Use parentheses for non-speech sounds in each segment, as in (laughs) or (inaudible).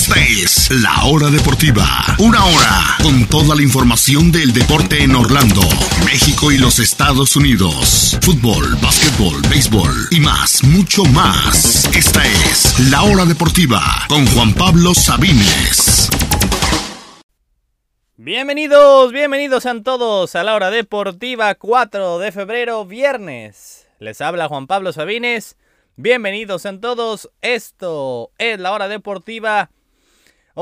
Esta es La Hora Deportiva. Una hora con toda la información del deporte en Orlando, México y los Estados Unidos. Fútbol, básquetbol, béisbol y más, mucho más. Esta es La Hora Deportiva con Juan Pablo Sabines. Bienvenidos, bienvenidos a todos a la hora deportiva 4 de febrero, viernes. Les habla Juan Pablo Sabines. Bienvenidos a todos. Esto es la hora deportiva.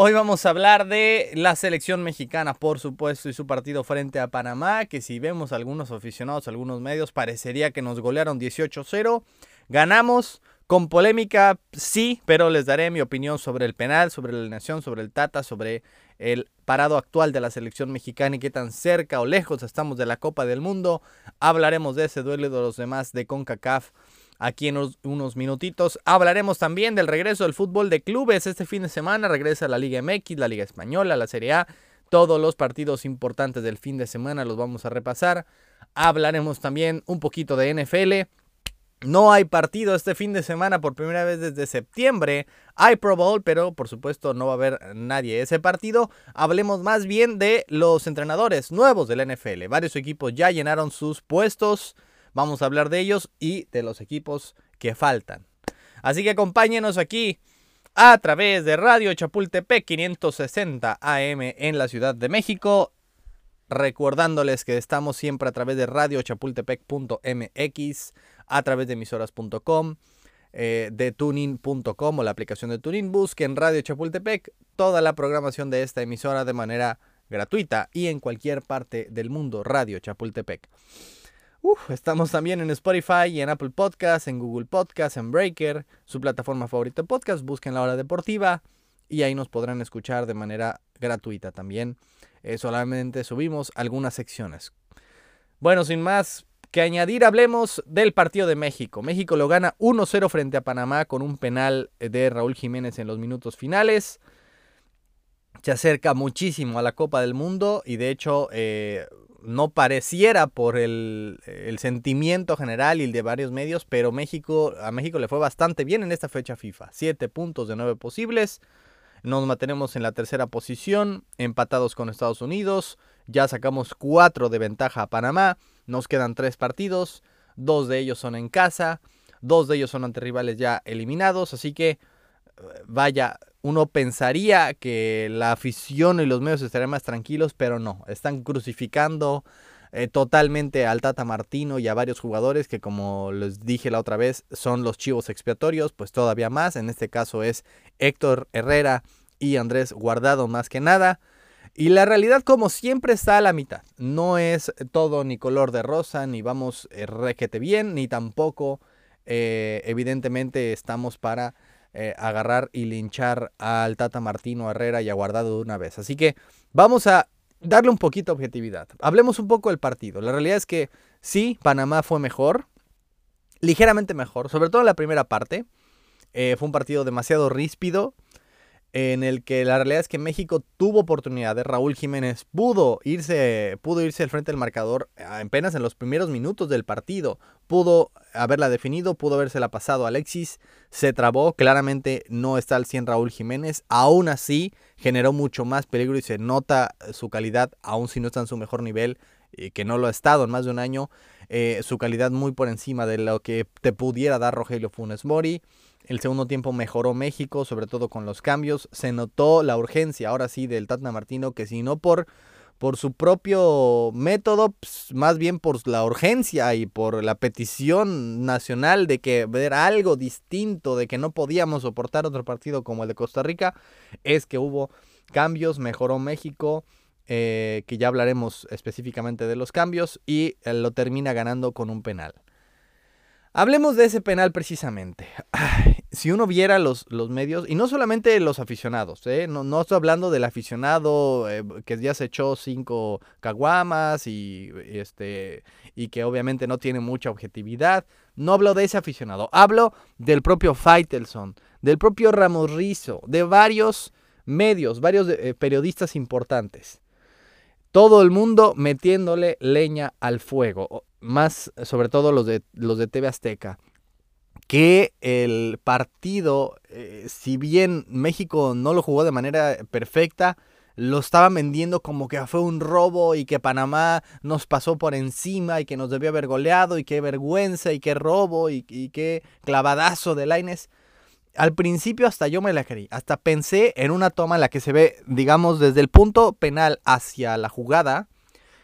Hoy vamos a hablar de la selección mexicana, por supuesto, y su partido frente a Panamá, que si vemos algunos aficionados, algunos medios, parecería que nos golearon 18-0. Ganamos con polémica, sí, pero les daré mi opinión sobre el penal, sobre la nación, sobre el Tata, sobre el parado actual de la selección mexicana y qué tan cerca o lejos estamos de la Copa del Mundo. Hablaremos de ese duelo de los demás de CONCACAF aquí en unos, minutitos. Hablaremos también del regreso del fútbol de clubes este fin de semana. Regresa la Liga MX, la Liga Española, la Serie A. Todos los partidos importantes del fin de semana los vamos a repasar. Hablaremos también un poquito de NFL. No hay partido este fin de semana por primera vez desde septiembre. Hay Pro Bowl, pero por supuesto no va a haber nadie ese partido. Hablemos más bien de los entrenadores nuevos del NFL. Varios equipos ya llenaron sus puestos. Vamos a hablar de ellos y de los equipos que faltan. Así que acompáñenos aquí a través de Radio Chapultepec 560 AM en la Ciudad de México. Recordándoles que estamos siempre a través de radiochapultepec.mx a través de emisoras.com, eh, de tuning.com o la aplicación de Tuning. Busquen Radio Chapultepec toda la programación de esta emisora de manera gratuita y en cualquier parte del mundo. Radio Chapultepec. Estamos también en Spotify y en Apple Podcasts, en Google Podcasts, en Breaker, su plataforma favorita de podcast. Busquen la hora deportiva y ahí nos podrán escuchar de manera gratuita también. Eh, solamente subimos algunas secciones. Bueno, sin más, que añadir, hablemos del partido de México. México lo gana 1-0 frente a Panamá con un penal de Raúl Jiménez en los minutos finales. Se acerca muchísimo a la Copa del Mundo y de hecho eh, no pareciera por el, sentimiento general y el de varios medios, pero México, a México le fue bastante bien en esta fecha FIFA. 7 puntos de 9 posibles. Nos mantenemos en la tercera posición, empatados con Estados Unidos. Ya sacamos 4 de ventaja a Panamá. Nos quedan tres partidos, dos de ellos son en casa, dos de ellos son ante rivales ya eliminados, así que eh, vaya, uno pensaría que la afición y los medios estarían más tranquilos, pero no, están crucificando eh, totalmente al Tata Martino y a varios jugadores que como les dije la otra vez son los chivos expiatorios, pues todavía más, en este caso es Héctor Herrera y Andrés Guardado más que nada. Y la realidad, como siempre, está a la mitad. No es todo ni color de rosa, ni vamos eh, requete bien, ni tampoco, eh, evidentemente, estamos para eh, agarrar y linchar al Tata Martino Herrera y a Guardado de una vez. Así que vamos a darle un poquito de objetividad. Hablemos un poco del partido. La realidad es que sí, Panamá fue mejor, ligeramente mejor, sobre todo en la primera parte. fue un partido demasiado ríspido en el que la realidad es que México tuvo oportunidad de Raúl Jiménez pudo irse pudo irse al frente del marcador eh, apenas en los primeros minutos del partido. Pudo haberla definido pudo habérsela pasado Alexis. Se trabó claramente no está al 100 Raúl Jiménez. Aún así generó mucho más peligro y se nota su calidad aún si no está en su mejor nivel y que no lo ha estado en más de un año eh, su calidad muy por encima de lo que te pudiera dar Rogelio Funes Mori el segundo tiempo mejoró México, sobre todo con los cambios. Se notó la urgencia, ahora sí, del Tata Martino, que si no por, por su propio método, pues, más bien por la urgencia y por la petición nacional de que ver algo distinto, de que no podíamos soportar otro partido como el de Costa Rica, es que hubo cambios, mejoró México. Eh, que ya hablaremos específicamente de los cambios, y eh, lo termina ganando con un penal. Hablemos de ese penal precisamente. Si uno viera los, los, medios, y no solamente los aficionados, ¿eh? no, estoy hablando del aficionado eh, que ya se echó cinco caguamas y, este, y que obviamente no tiene mucha objetividad. No hablo de ese aficionado, hablo del propio Faitelson, del propio Ramos Rizo, de varios medios, varios eh, periodistas importantes. Todo el mundo metiéndole leña al fuego, más sobre todo los de, los de TV Azteca que el partido, eh, si bien México no lo jugó de manera perfecta, lo estaban vendiendo como que fue un robo y que Panamá nos pasó por encima y que nos debió haber goleado y qué vergüenza y qué robo y, qué clavadazo de Laines. Al principio hasta yo me la creí, hasta pensé en una toma en la que se ve, digamos, desde el punto penal hacia la jugada,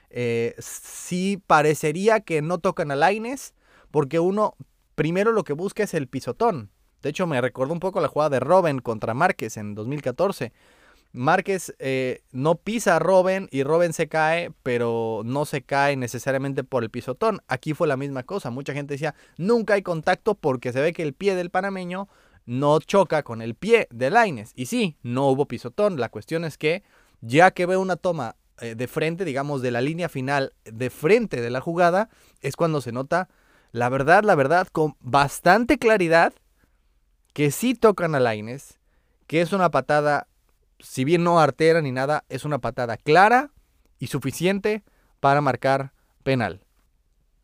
eh, sí parecería que no tocan a Laines, porque uno primero lo que busca es el pisotón. De hecho, me recordó un poco la jugada de Robben contra Márquez en 2014. Márquez eh, no pisa a Robben y Robben se cae, pero no se cae necesariamente por el pisotón. Aquí fue la misma cosa. Mucha gente decía, nunca hay contacto porque se ve que el pie del panameño no choca con el pie de Laines. Y sí, no hubo pisotón. La cuestión es que ya que ve una toma eh, de frente, digamos, de la línea final, de frente de la jugada, es cuando se nota la verdad, la verdad, con bastante claridad, que sí tocan a Laines, que es una patada, si bien no artera ni nada, es una patada clara y suficiente para marcar penal.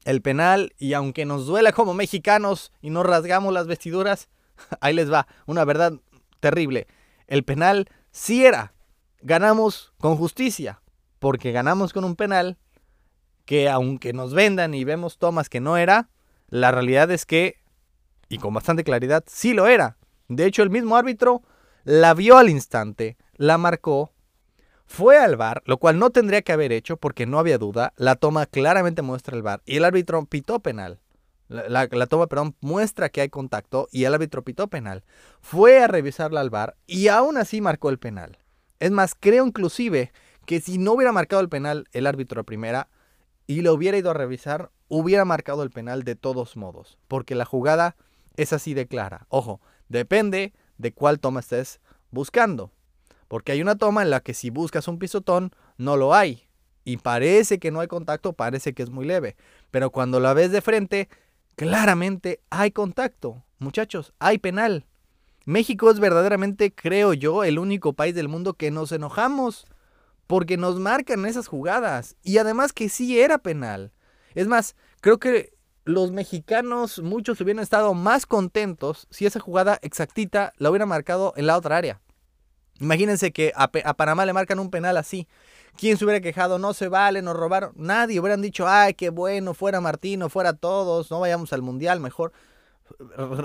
El penal, y aunque nos duela como mexicanos y nos rasgamos las vestiduras, (laughs) ahí les va, una verdad terrible. El penal sí era. Ganamos con justicia, porque ganamos con un penal que aunque nos vendan y vemos tomas que no era, la realidad es que, y con bastante claridad, sí lo era. De hecho, el mismo árbitro la vio al instante, la marcó, fue al bar, lo cual no tendría que haber hecho porque no había duda. La toma claramente muestra el bar y el árbitro pitó penal. La, toma, perdón, muestra que hay contacto y el árbitro pitó penal. Fue a revisarla al bar y aún así marcó el penal. Es más, creo inclusive que si no hubiera marcado el penal el árbitro a primera y lo hubiera ido a revisar, hubiera marcado el penal de todos modos, porque la jugada es así de clara. Ojo, depende de cuál toma estés buscando, porque hay una toma en la que si buscas un pisotón, no lo hay, y parece que no hay contacto, parece que es muy leve, pero cuando la ves de frente, claramente hay contacto. Muchachos, hay penal. México es verdaderamente, creo yo, el único país del mundo que nos enojamos porque nos marcan esas jugadas y además que sí era penal. Es más, creo que los mexicanos, muchos hubieran estado más contentos si esa jugada exactita la hubiera marcado en la otra área. Imagínense que a, Panamá le marcan un penal así. ¿Quién se hubiera quejado? No se vale, nos robaron. Nadie hubieran dicho, ay, qué bueno, fuera Martino, fuera todos, no vayamos al mundial, mejor.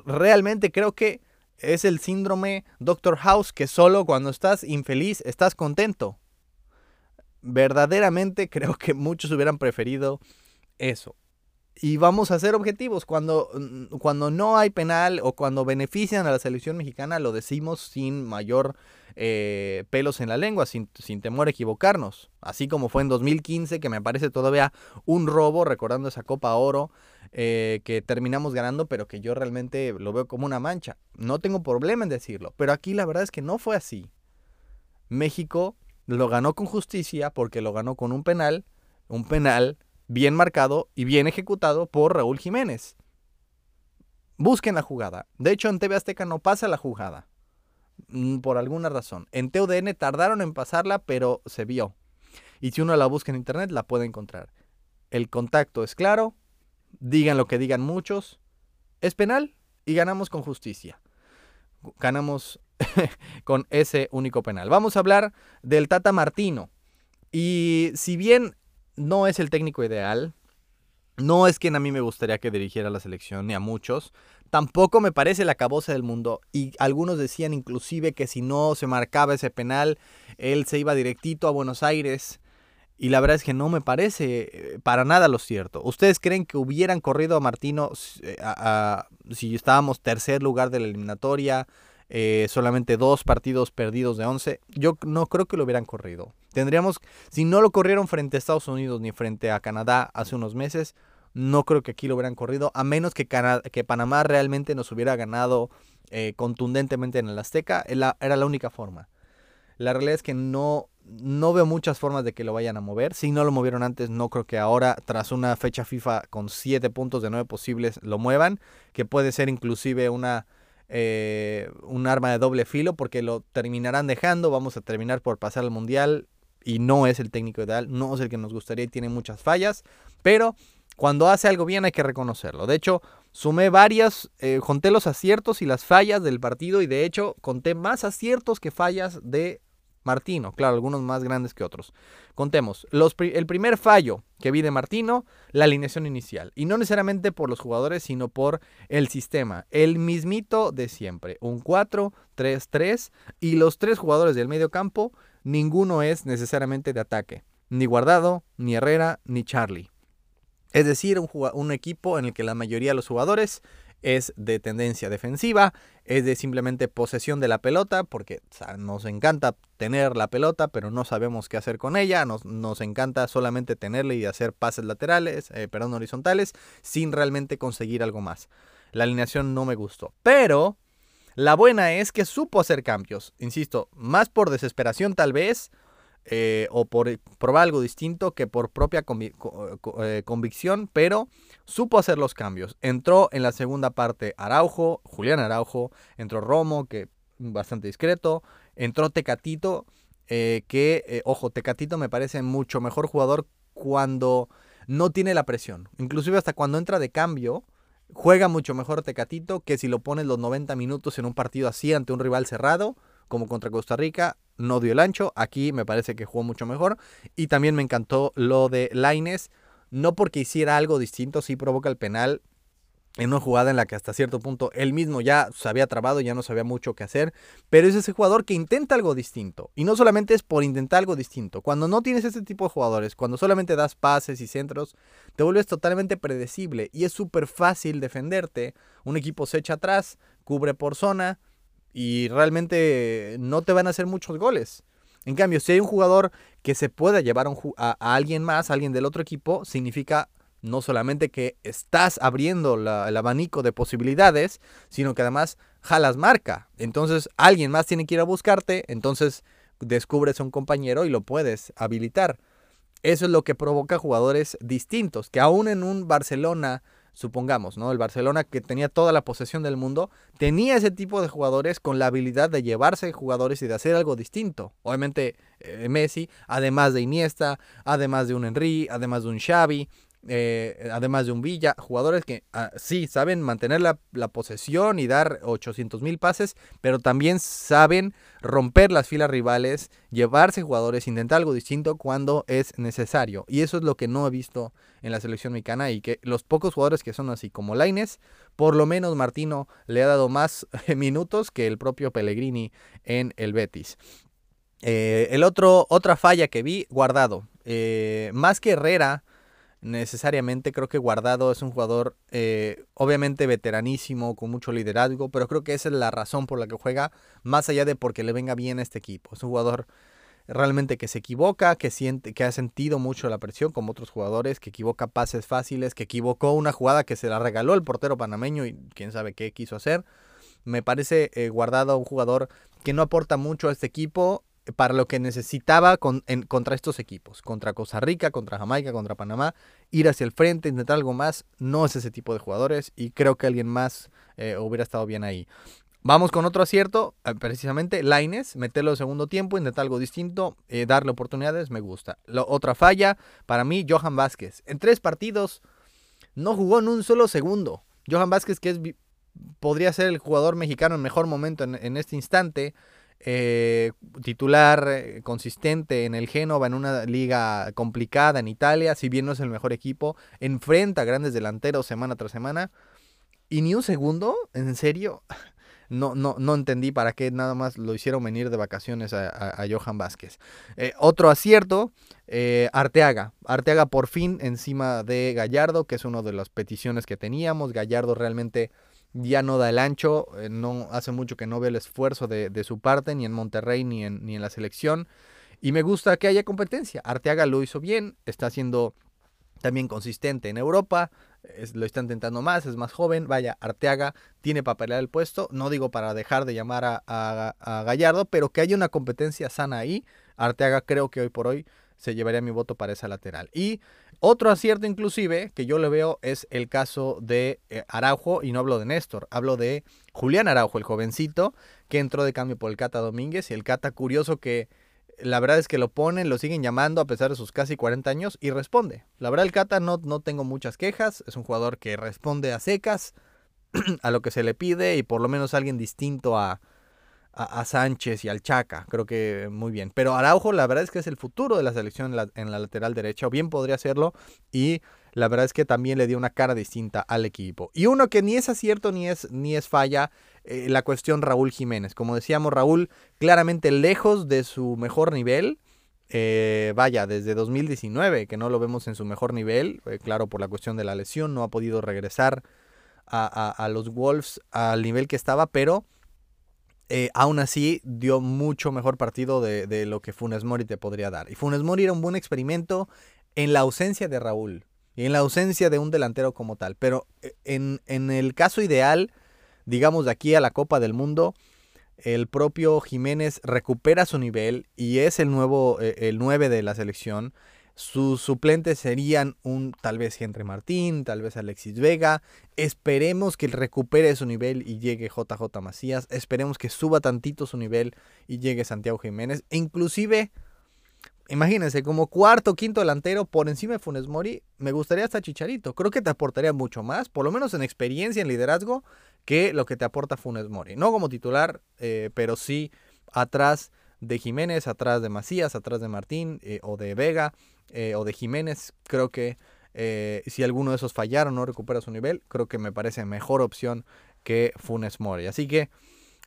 Realmente creo que es el síndrome Doctor House que solo cuando estás infeliz estás contento. Verdaderamente (laughs) creo que muchos hubieran preferido eso. Y vamos a ser objetivos. Cuando, cuando no hay penal o cuando benefician a la selección mexicana, lo decimos sin mayor eh, pelos en la lengua, sin, temor a equivocarnos. Así como fue en 2015, que me parece todavía un robo, recordando esa Copa Oro eh, que terminamos ganando, pero que yo realmente lo veo como una mancha. No tengo problema en decirlo, pero aquí la verdad es que no fue así. México lo ganó con justicia porque lo ganó con un penal, un penal bien marcado y bien ejecutado por Raúl Jiménez. Busquen la jugada. De hecho, en TV Azteca no pasa la jugada. Mm, por alguna razón. En TUDN tardaron en pasarla, pero se vio. Y si uno la busca en internet, la puede encontrar. El contacto es claro. Digan lo que digan muchos. Es penal y ganamos con justicia. Ganamos (laughs) con ese único penal. Vamos a hablar del Tata Martino. Y si bien no es el técnico ideal. No es quien a mí me gustaría que dirigiera la selección, ni a muchos. Tampoco me parece la caboza del mundo. Y algunos decían inclusive que si no se marcaba ese penal, él se iba directito a Buenos Aires. Y la verdad es que no me parece eh, para nada lo cierto. ¿Ustedes creen que hubieran corrido a Martino eh, si estábamos tercer lugar de la eliminatoria? Eh, solamente dos partidos perdidos de 11. Yo no creo que lo hubieran corrido. Tendríamos, si no lo corrieron frente a Estados Unidos ni frente a Canadá hace unos meses, no creo que aquí lo hubieran corrido, a menos que, que Panamá realmente nos hubiera ganado eh, contundentemente en el Azteca. Era la única forma. La realidad es que no, no veo muchas formas de que lo vayan a mover. Si no lo movieron antes, no creo que ahora, tras una fecha FIFA con 7 puntos de 9 posibles, lo muevan. Que puede ser inclusive una eh, un arma de doble filo porque lo terminarán dejando, vamos a terminar por pasar al mundial y no es el técnico ideal, no es el que nos gustaría y tiene muchas fallas, pero cuando hace algo bien hay que reconocerlo. De hecho, sumé varias, eh, conté los aciertos y las fallas del partido y de hecho conté más aciertos que fallas de Martino. Claro, algunos más grandes que otros. Contemos. el primer fallo que vi de Martino, la alineación inicial. Y no necesariamente por los jugadores, sino por el sistema. El mismito de siempre. Un 4-3-3. Y los tres jugadores del medio campo, ninguno es necesariamente de ataque. Ni Guardado, ni Herrera, ni Charlie. Es decir, un equipo en el que la mayoría de los jugadores es de tendencia defensiva, es de simplemente posesión de la pelota, porque nos encanta tener la pelota, pero no sabemos qué hacer con ella, nos, nos encanta solamente tenerla y hacer pases laterales, eh, perdón, horizontales, sin realmente conseguir algo más. La alineación no me gustó, pero la buena es que supo hacer cambios, insisto, más por desesperación tal vez, eh, o por probar algo distinto que por propia eh, convicción, pero supo hacer los cambios. Entró en la segunda parte Araujo, Julián Araujo, entró Romo, que bastante discreto, entró Tecatito, eh, que, ojo, Tecatito me parece mucho mejor jugador cuando no tiene la presión. Inclusive hasta cuando entra de cambio, juega mucho mejor Tecatito que si lo pones los 90 minutos en un partido así ante un rival cerrado, como contra Costa Rica, no dio el ancho. Aquí me parece que jugó mucho mejor. Y también me encantó lo de Laines. No porque hiciera algo distinto, sí provoca el penal en una jugada en la que hasta cierto punto él mismo ya se había trabado, ya no sabía mucho qué hacer, pero es ese jugador que intenta algo distinto. Y no solamente es por intentar algo distinto. Cuando no tienes ese tipo de jugadores, cuando solamente das pases y centros, te vuelves totalmente predecible y es súper fácil defenderte. Un equipo se echa atrás, cubre por zona, y realmente no te van a hacer muchos goles. En cambio, si hay un jugador que se pueda llevar a, alguien más, a alguien del otro equipo, significa no solamente que estás abriendo el abanico de posibilidades, sino que además jalas marca. Entonces alguien más tiene que ir a buscarte, entonces descubres a un compañero y lo puedes habilitar. Eso es lo que provoca jugadores distintos, que aún en un Barcelona supongamos, ¿no? El Barcelona que tenía toda la posesión del mundo, tenía ese tipo de jugadores con la habilidad de llevarse jugadores y de hacer algo distinto. Obviamente eh, Messi, además de Iniesta, además de un Henry, además de un Xavi, eh, además de un Villa, jugadores que ah, sí saben mantener la, posesión y dar 800 mil pases, pero también saben romper las filas rivales, llevarse jugadores, intentar algo distinto cuando es necesario. Y eso es lo que no he visto en la selección mexicana y que los pocos jugadores que son así como Laines, por lo menos Martino le ha dado más (laughs) minutos que el propio Pellegrini en el Betis. Eh, el otro, otra falla que vi, guardado. Eh, más que Herrera, necesariamente. Creo que Guardado es un jugador eh, obviamente veteranísimo, con mucho liderazgo, pero creo que esa es la razón por la que juega, más allá de porque le venga bien a este equipo. Es un jugador realmente que se equivoca, que siente, que ha sentido mucho la presión, como otros jugadores, que equivoca pases fáciles, que equivocó una jugada que se la regaló el portero panameño y quién sabe qué quiso hacer. Me parece eh, Guardado un jugador que no aporta mucho a este equipo para lo que necesitaba contra estos equipos, contra Costa Rica, contra Jamaica, contra Panamá, ir hacia el frente, intentar algo más, no es ese tipo de jugadores y creo que alguien más eh, hubiera estado bien ahí. Vamos con otro acierto, eh, precisamente Laines, meterlo de segundo tiempo, intentar algo distinto, eh, darle oportunidades, me gusta. otra falla, para mí, Johan Vázquez. En tres partidos no jugó en un solo segundo. Johan Vázquez, que es, podría ser el jugador mexicano en mejor momento en este instante, eh, titular eh, consistente en el Génova, en una liga complicada en Italia, si bien no es el mejor equipo, enfrenta grandes delanteros semana tras semana. Y ni un segundo, en serio, (laughs) no, no, no entendí para qué nada más lo hicieron venir de vacaciones a, Johan Vázquez. Eh, otro acierto, Arteaga. Arteaga por fin encima de Gallardo, que es una de las peticiones que teníamos. Gallardo realmente ya no da el ancho, eh, no hace mucho que no veo el esfuerzo de, su parte, ni en Monterrey ni en, ni en la selección. Y me gusta que haya competencia. Arteaga lo hizo bien, está siendo también consistente en Europa, lo está intentando más, es más joven. Vaya, Arteaga tiene para pelear el puesto, no digo para dejar de llamar a, a Gallardo, pero que haya una competencia sana ahí. Arteaga creo que hoy por hoy se llevaría mi voto para esa lateral. Y otro acierto inclusive que yo le veo es el caso de eh, Araujo, y no hablo de Néstor, hablo de Julián Araujo, el jovencito, que entró de cambio por el Cata Domínguez, y el Cata curioso que la verdad es que lo ponen, lo siguen llamando a pesar de sus casi 40 años y responde. La verdad el Cata no, no tengo muchas quejas, es un jugador que responde a secas (clears throat) a lo que se le pide y por lo menos alguien distinto a, a, Sánchez y al Chaca, creo que muy bien. Pero Araujo la verdad es que es el futuro de la selección en la, en la lateral derecha, o bien podría serlo y la verdad es que también le dio una cara distinta al equipo. Y uno que ni es acierto ni es, ni es falla, eh, la cuestión Raúl Jiménez. Como decíamos, Raúl claramente lejos de su mejor nivel. Eh, vaya, desde 2019 que no lo vemos en su mejor nivel, eh, claro, por la cuestión de la lesión, no ha podido regresar a, los Wolves al nivel que estaba, pero aún así dio mucho mejor partido de, lo que Funes Mori te podría dar. Y Funes Mori era un buen experimento en la ausencia de Raúl y en la ausencia de un delantero como tal. Pero eh, en, en el caso ideal, digamos de aquí a la Copa del Mundo, el propio Jiménez recupera su nivel y es el nuevo, eh, el 9 de la selección. Sus suplentes serían un tal vez Henry Martín, tal vez Alexis Vega. Esperemos que recupere su nivel y llegue JJ Macías. Esperemos que suba tantito su nivel y llegue Santiago Jiménez. E inclusive imagínense, como cuarto, quinto delantero por encima de Funes Mori, me gustaría hasta Chicharito. Creo que te aportaría mucho más, por lo menos en experiencia, en liderazgo, que lo que te aporta Funes Mori. No como titular, eh, pero sí atrás de Jiménez, atrás de Macías, atrás de Martín eh, o de Vega eh, o de Jiménez. Creo que si alguno de esos fallaron o no recupera su nivel, creo que me parece mejor opción que Funes Mori. Así que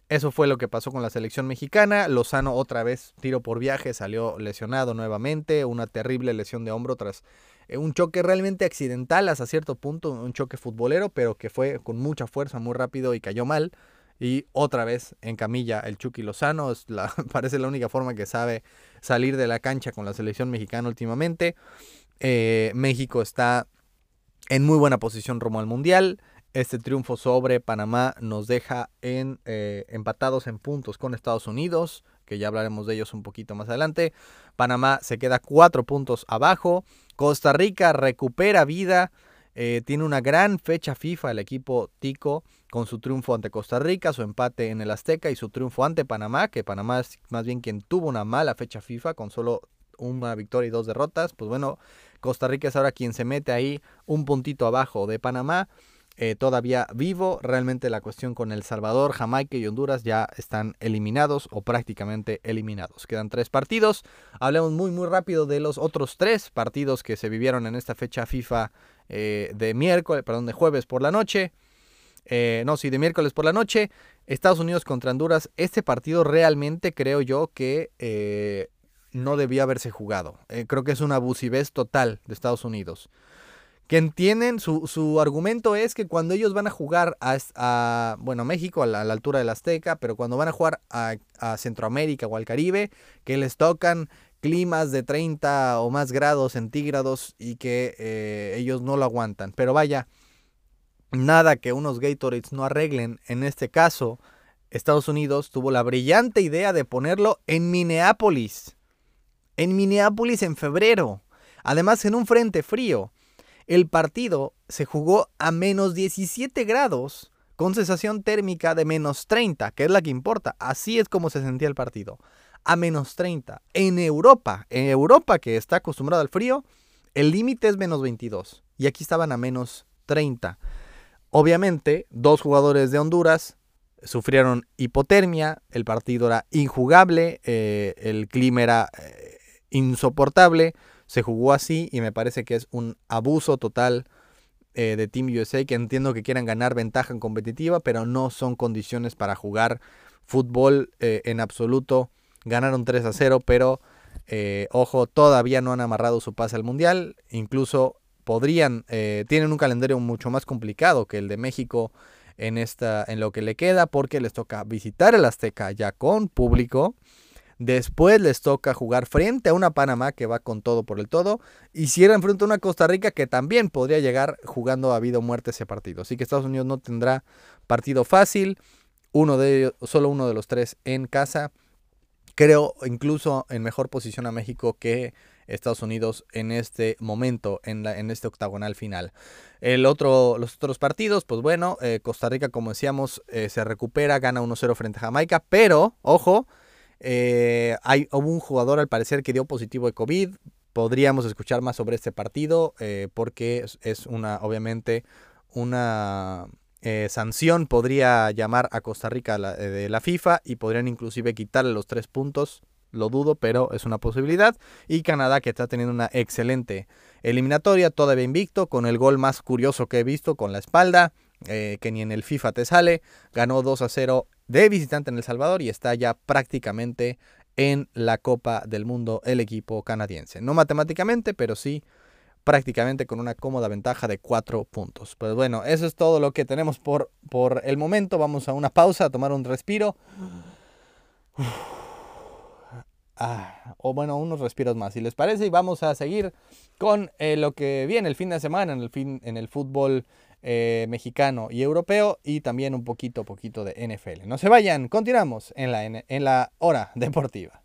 eso fue lo que pasó con la selección mexicana. Lozano otra vez tiro por viaje, salió lesionado nuevamente, una terrible lesión de hombro tras eh, un choque realmente accidental hasta cierto punto, un choque futbolero, pero que fue con mucha fuerza, muy rápido y cayó mal. Y otra vez en camilla el Chucky Lozano, (laughs) parece la única forma que sabe salir de la cancha con la selección mexicana últimamente. Eh, México está en muy buena posición rumbo al Mundial. Este triunfo sobre Panamá nos deja en, eh, empatados en puntos con Estados Unidos, que ya hablaremos de ellos un poquito más adelante. Panamá se queda cuatro puntos abajo. Costa Rica recupera vida. Eh, tiene una gran fecha FIFA el equipo Tico con su triunfo ante Costa Rica, su empate en el Azteca y su triunfo ante Panamá, que Panamá es más bien quien tuvo una mala fecha FIFA con solo una victoria y dos derrotas. Pues bueno, Costa Rica es ahora quien se mete ahí un puntito abajo de Panamá. Eh, todavía vivo. Realmente la cuestión con El Salvador, Jamaica y Honduras ya están eliminados o prácticamente eliminados. Quedan tres partidos. Hablemos muy muy rápido de los otros tres partidos que se vivieron en esta fecha FIFA eh, de miércoles, perdón, de jueves por la noche. Eh, no, sí, de miércoles por la noche. Estados Unidos contra Honduras. Este partido realmente creo yo que no debía haberse jugado. creo que es una abusivez total de Estados Unidos que entienden, su, su, argumento es que cuando ellos van a jugar a, bueno, México, a la, altura del Azteca, pero cuando van a jugar a, Centroamérica o al Caribe, que les tocan climas de 30 o más grados centígrados y que eh, ellos no lo aguantan. Pero vaya, nada que unos Gatorades no arreglen. En este caso, Estados Unidos tuvo la brillante idea de ponerlo en Minneapolis. En Minneapolis en febrero. Además, en un frente frío. El partido se jugó a menos 17 grados con sensación térmica de menos 30, que es la que importa. Así es como se sentía el partido. A menos 30. En Europa, en Europa que está acostumbrada al frío, el límite es menos 22. Y aquí estaban a menos 30. Obviamente, dos jugadores de Honduras sufrieron hipotermia, el partido era injugable, eh, el clima era eh, insoportable se jugó así y me parece que es un abuso total eh, de Team USA, que entiendo que quieran ganar ventaja en competitiva, pero no son condiciones para jugar fútbol eh, en absoluto. Ganaron 3 a 0, pero eh, ojo, todavía no han amarrado su pase al Mundial, incluso podrían, tienen un calendario mucho más complicado que el de México en, esta, en lo que le queda, porque les toca visitar el Azteca ya con público Después les toca jugar frente a una Panamá que va con todo por el todo. Y cierran frente a una Costa Rica que también podría llegar jugando a vida o muerte ese partido. Así que Estados Unidos no tendrá partido fácil. Uno de ellos, solo uno de los tres en casa. Creo incluso en mejor posición a México que Estados Unidos en este momento, en, la, en este octagonal final. El otro, los otros partidos, pues bueno, eh, Costa Rica, como decíamos, eh, se recupera, gana 1-0 frente a Jamaica, pero, ojo, Eh, hay, hubo un jugador al parecer que dio positivo de COVID. Podríamos escuchar más sobre este partido eh, porque es, una, obviamente, una eh, sanción. Podría llamar a Costa Rica de la FIFA y podrían inclusive quitarle los tres puntos. Lo dudo, pero es una posibilidad. Y Canadá que está teniendo una excelente eliminatoria, todavía invicto, con el gol más curioso que he visto, con la espalda, que ni en el FIFA te sale. Ganó 2 a 0 de visitante en El Salvador y está ya prácticamente en la Copa del Mundo el equipo canadiense. No matemáticamente, pero sí prácticamente con una cómoda ventaja de cuatro puntos. Pues bueno, eso es todo lo que tenemos por, por el momento. Vamos a una pausa, a tomar un respiro. (sighs) Ah, o bueno, unos respiros más, si les parece, y vamos a seguir con eh, lo que viene el fin de semana en el, fin, en el fútbol eh, mexicano y europeo y también un poquito, poquito de NFL. No se vayan, continuamos en la, en la hora deportiva.